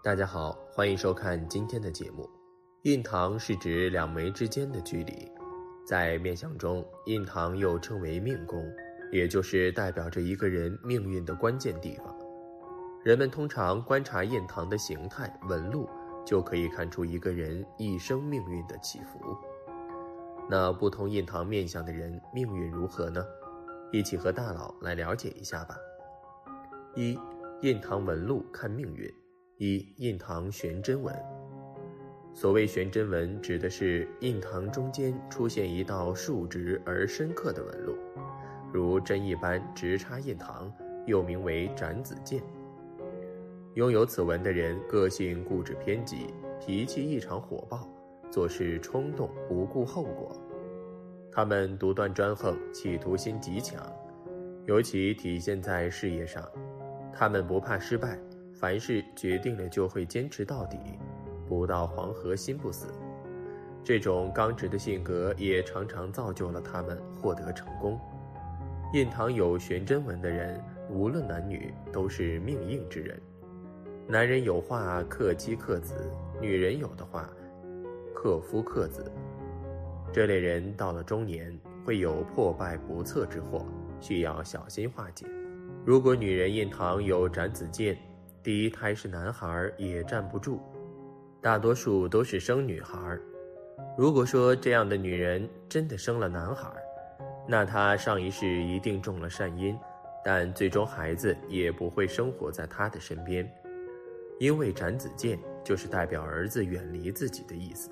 大家好，欢迎收看今天的节目。印堂是指两眉之间的距离，在面相中，印堂又称为命宫，也就是代表着一个人命运的关键地方。人们通常观察印堂的形态纹路，就可以看出一个人一生命运的起伏。那不同印堂面相的人命运如何呢？一起和大佬来了解一下吧。一印堂纹路看命运。一印堂悬针纹。所谓悬针纹，指的是印堂中间出现一道竖直而深刻的纹路，如针一般直插印堂，又名为斩子剑。拥有此纹的人，个性固执偏激，脾气异常火爆，做事冲动，不顾后果。他们独断专横，企图心极强，尤其体现在事业上。他们不怕失败。凡事决定了就会坚持到底，不到黄河心不死。这种刚直的性格也常常造就了他们获得成功。印堂有悬针纹的人，无论男女，都是命硬之人。男人有话克妻克子，女人有的话克夫克子。这类人到了中年会有破败不测之祸，需要小心化解。如果女人印堂有斩子剑。第一胎是男孩也站不住，大多数都是生女孩。如果说这样的女人真的生了男孩，那她上一世一定中了善因，但最终孩子也不会生活在她的身边，因为斩子剑就是代表儿子远离自己的意思。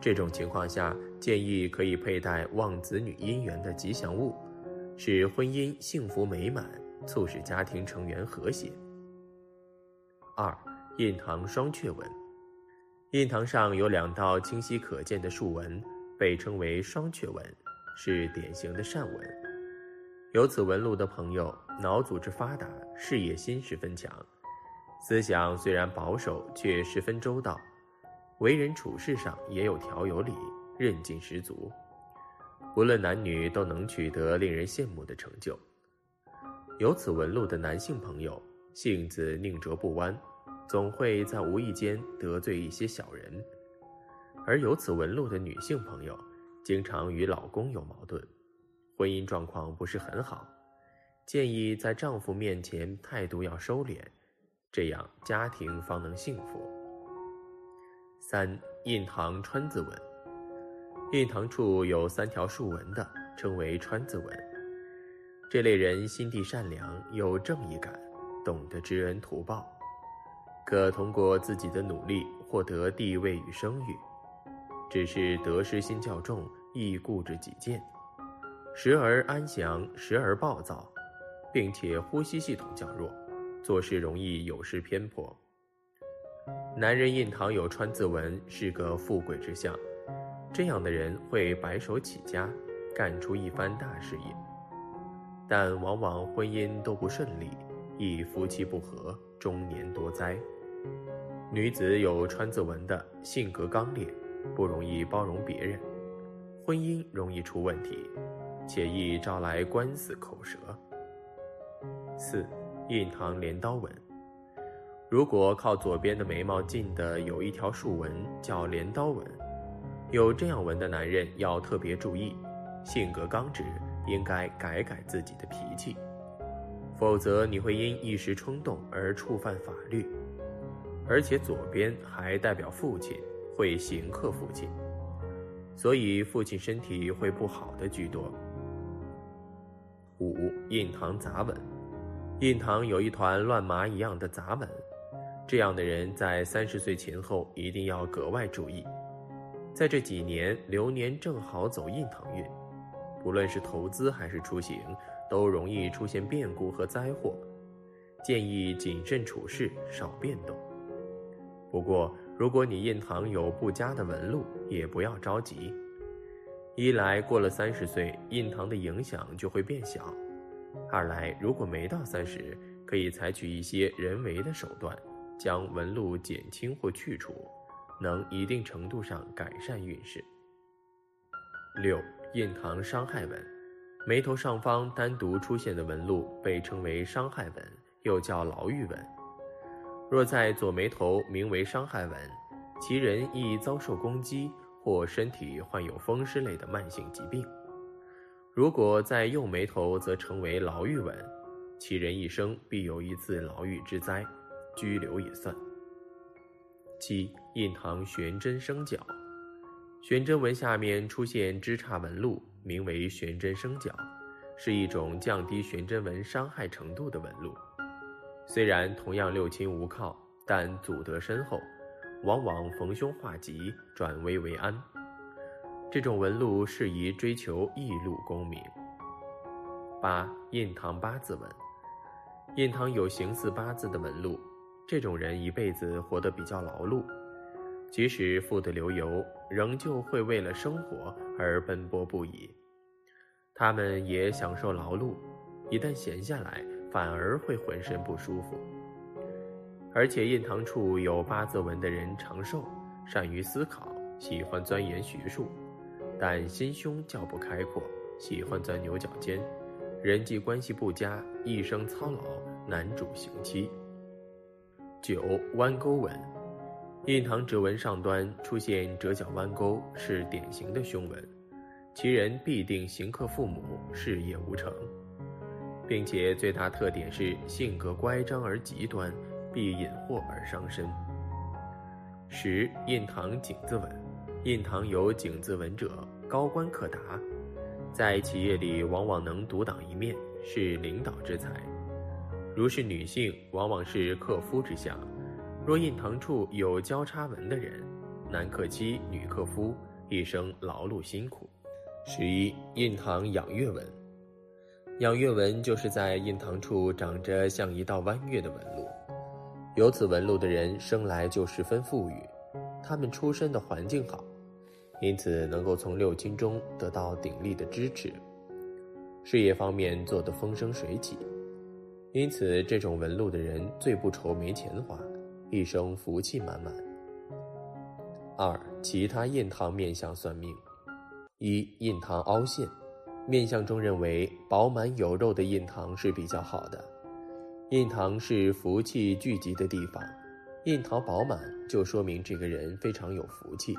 这种情况下，建议可以佩戴旺子女姻缘的吉祥物，使婚姻幸福美满，促使家庭成员和谐。二印堂双雀纹，印堂上有两道清晰可见的竖纹，被称为双雀纹，是典型的善纹。有此纹路的朋友，脑组织发达，事业心十分强，思想虽然保守，却十分周到，为人处事上也有条有理，韧劲十足。无论男女，都能取得令人羡慕的成就。有此纹路的男性朋友，性子宁折不弯。总会在无意间得罪一些小人，而有此纹路的女性朋友，经常与老公有矛盾，婚姻状况不是很好，建议在丈夫面前态度要收敛，这样家庭方能幸福。三印堂川字纹，印堂处有三条竖纹的，称为川字纹。这类人心地善良，有正义感，懂得知恩图报。可通过自己的努力获得地位与声誉，只是得失心较重，易固执己见，时而安详，时而暴躁，并且呼吸系统较弱，做事容易有失偏颇。男人印堂有川字纹是个富贵之相，这样的人会白手起家，干出一番大事业，但往往婚姻都不顺利，易夫妻不和，中年多灾。女子有川字纹的，性格刚烈，不容易包容别人，婚姻容易出问题，且易招来官司口舌。四，印堂镰刀纹。如果靠左边的眉毛近的有一条竖纹，叫镰刀纹，有这样纹的男人要特别注意，性格刚直，应该改改自己的脾气，否则你会因一时冲动而触犯法律。而且左边还代表父亲，会刑克父亲，所以父亲身体会不好的居多。五印堂杂纹，印堂有一团乱麻一样的杂纹，这样的人在三十岁前后一定要格外注意。在这几年流年正好走印堂运，不论是投资还是出行，都容易出现变故和灾祸，建议谨慎处事，少变动。不过，如果你印堂有不佳的纹路，也不要着急。一来过了三十岁，印堂的影响就会变小；二来，如果没到三十，可以采取一些人为的手段，将纹路减轻或去除，能一定程度上改善运势。六印堂伤害纹，眉头上方单独出现的纹路被称为伤害纹，又叫牢狱纹。若在左眉头名为伤害纹，其人易遭受攻击或身体患有风湿类的慢性疾病；如果在右眉头，则成为牢狱纹，其人一生必有一次牢狱之灾，拘留也算。七印堂悬针生角，悬针纹下面出现枝杈纹路，名为悬针生角，是一种降低悬针纹伤害程度的纹路。虽然同样六亲无靠，但祖德深厚，往往逢凶化吉，转危为安。这种纹路适宜追求一路功名。八印堂八字纹，印堂有形似八字的纹路。这种人一辈子活得比较劳碌，即使富得流油，仍旧会为了生活而奔波不已。他们也享受劳碌，一旦闲下来，反而会浑身不舒服。而且印堂处有八字纹的人长寿，善于思考，喜欢钻研学术，但心胸较不开阔，喜欢钻牛角尖，人际关系不佳，一生操劳，难主刑期。九弯钩纹，印堂指纹上端出现折角弯钩，是典型的凶纹，其人必定行克父母，事业无成，并且最大特点是性格乖张而极端，必引祸而伤身。十印堂井字纹，印堂有井字纹者，高官可达，在企业里往往能独当一面，是领导之才。如是女性，往往是克夫之相。若印堂处有交叉纹的人，男克妻，女克夫，一生劳碌辛苦。十一，印堂仰月纹。仰月纹就是在印堂处长着像一道弯月的纹路。有此纹路的人，生来就十分富裕，他们出身的环境好，因此能够从六亲中得到鼎力的支持，事业方面做得风生水起。因此，这种纹路的人最不愁没钱花，一生福气满满。二、其他印堂面相算命：一、印堂凹陷，面相中认为饱满有肉的印堂是比较好的。印堂是福气聚集的地方，印堂饱满就说明这个人非常有福气。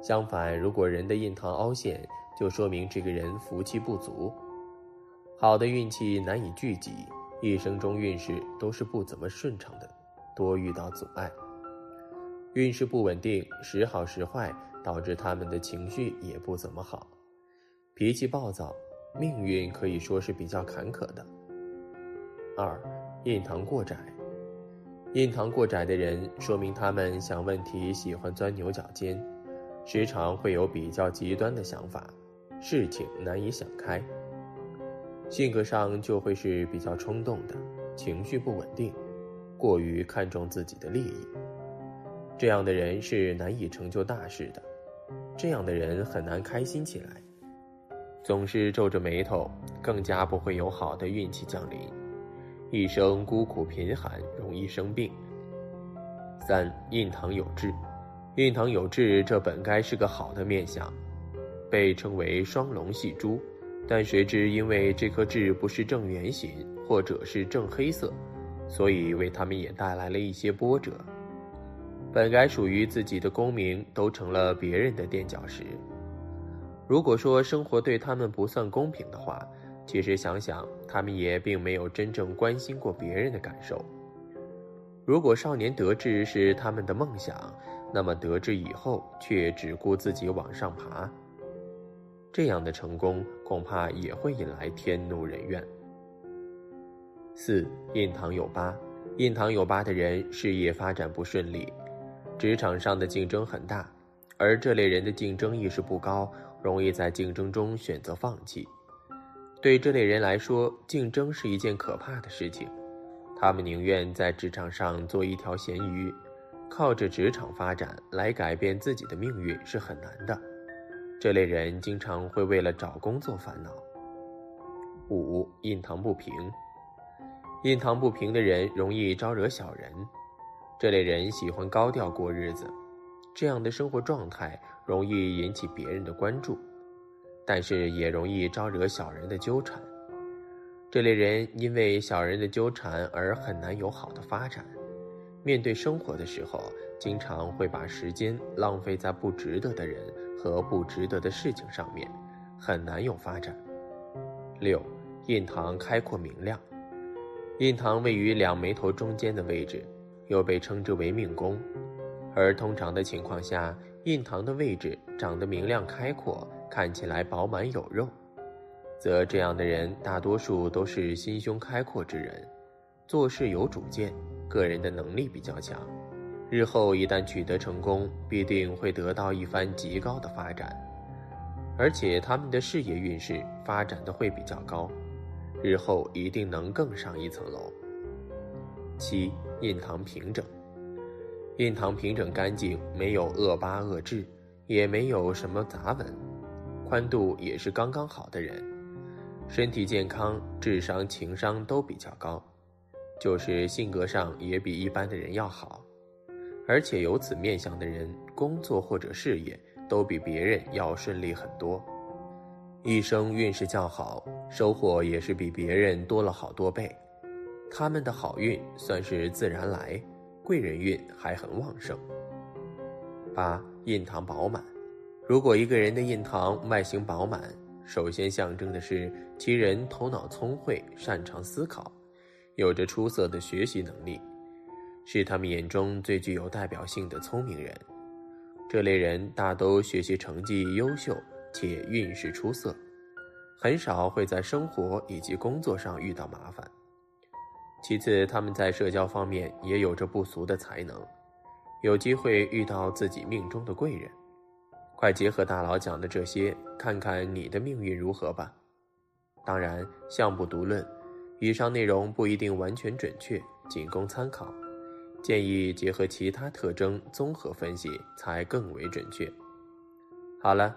相反，如果人的印堂凹陷，就说明这个人福气不足，好的运气难以聚集。一生中运势都是不怎么顺畅的，多遇到阻碍，运势不稳定，时好时坏，导致他们的情绪也不怎么好，脾气暴躁，命运可以说是比较坎坷的。二，印堂过窄，印堂过窄的人，说明他们想问题喜欢钻牛角尖，时常会有比较极端的想法，事情难以想开。性格上就会是比较冲动的，情绪不稳定，过于看重自己的利益。这样的人是难以成就大事的，这样的人很难开心起来，总是皱着眉头，更加不会有好的运气降临，一生孤苦贫寒，容易生病。三印堂有痣，印堂有痣，这本该是个好的面相，被称为双龙戏珠。但谁知，因为这颗痣不是正圆形，或者是正黑色，所以为他们也带来了一些波折。本该属于自己的功名，都成了别人的垫脚石。如果说生活对他们不算公平的话，其实想想，他们也并没有真正关心过别人的感受。如果少年得志是他们的梦想，那么得志以后却只顾自己往上爬。这样的成功恐怕也会引来天怒人怨。四印堂有疤，印堂有疤的人事业发展不顺利，职场上的竞争很大，而这类人的竞争意识不高，容易在竞争中选择放弃。对这类人来说，竞争是一件可怕的事情，他们宁愿在职场上做一条咸鱼，靠着职场发展来改变自己的命运是很难的。这类人经常会为了找工作烦恼。五印堂不平，印堂不平的人容易招惹小人，这类人喜欢高调过日子，这样的生活状态容易引起别人的关注，但是也容易招惹小人的纠缠。这类人因为小人的纠缠而很难有好的发展，面对生活的时候，经常会把时间浪费在不值得的人和不值得的事情上面，很难有发展。六，印堂开阔明亮。印堂位于两眉头中间的位置，又被称之为命宫。而通常的情况下，印堂的位置长得明亮开阔，看起来饱满有肉，则这样的人大多数都是心胸开阔之人，做事有主见，个人的能力比较强，日后一旦取得成功，必定会得到一番极高的发展，而且他们的事业运势发展的会比较高，日后一定能更上一层楼。七，印堂平整。印堂平整干净，没有恶疤恶痣，也没有什么杂纹，宽度也是刚刚好的人，身体健康，智商、情商都比较高，就是性格上也比一般的人要好，而且有此面相的人，工作或者事业都比别人要顺利很多，一生运势较好，收获也是比别人多了好多倍，他们的好运算是自然来。贵人运还很旺盛。八印堂饱满，如果一个人的印堂外形饱满，首先象征的是其人头脑聪慧，擅长思考，有着出色的学习能力，是他们眼中最具有代表性的聪明人。这类人大都学习成绩优秀，且运势出色，很少会在生活以及工作上遇到麻烦。其次，他们在社交方面也有着不俗的才能，有机会遇到自己命中的贵人。快结合大佬讲的这些，看看你的命运如何吧。当然，相不独论，以上内容不一定完全准确，仅供参考，建议结合其他特征综合分析才更为准确。好了，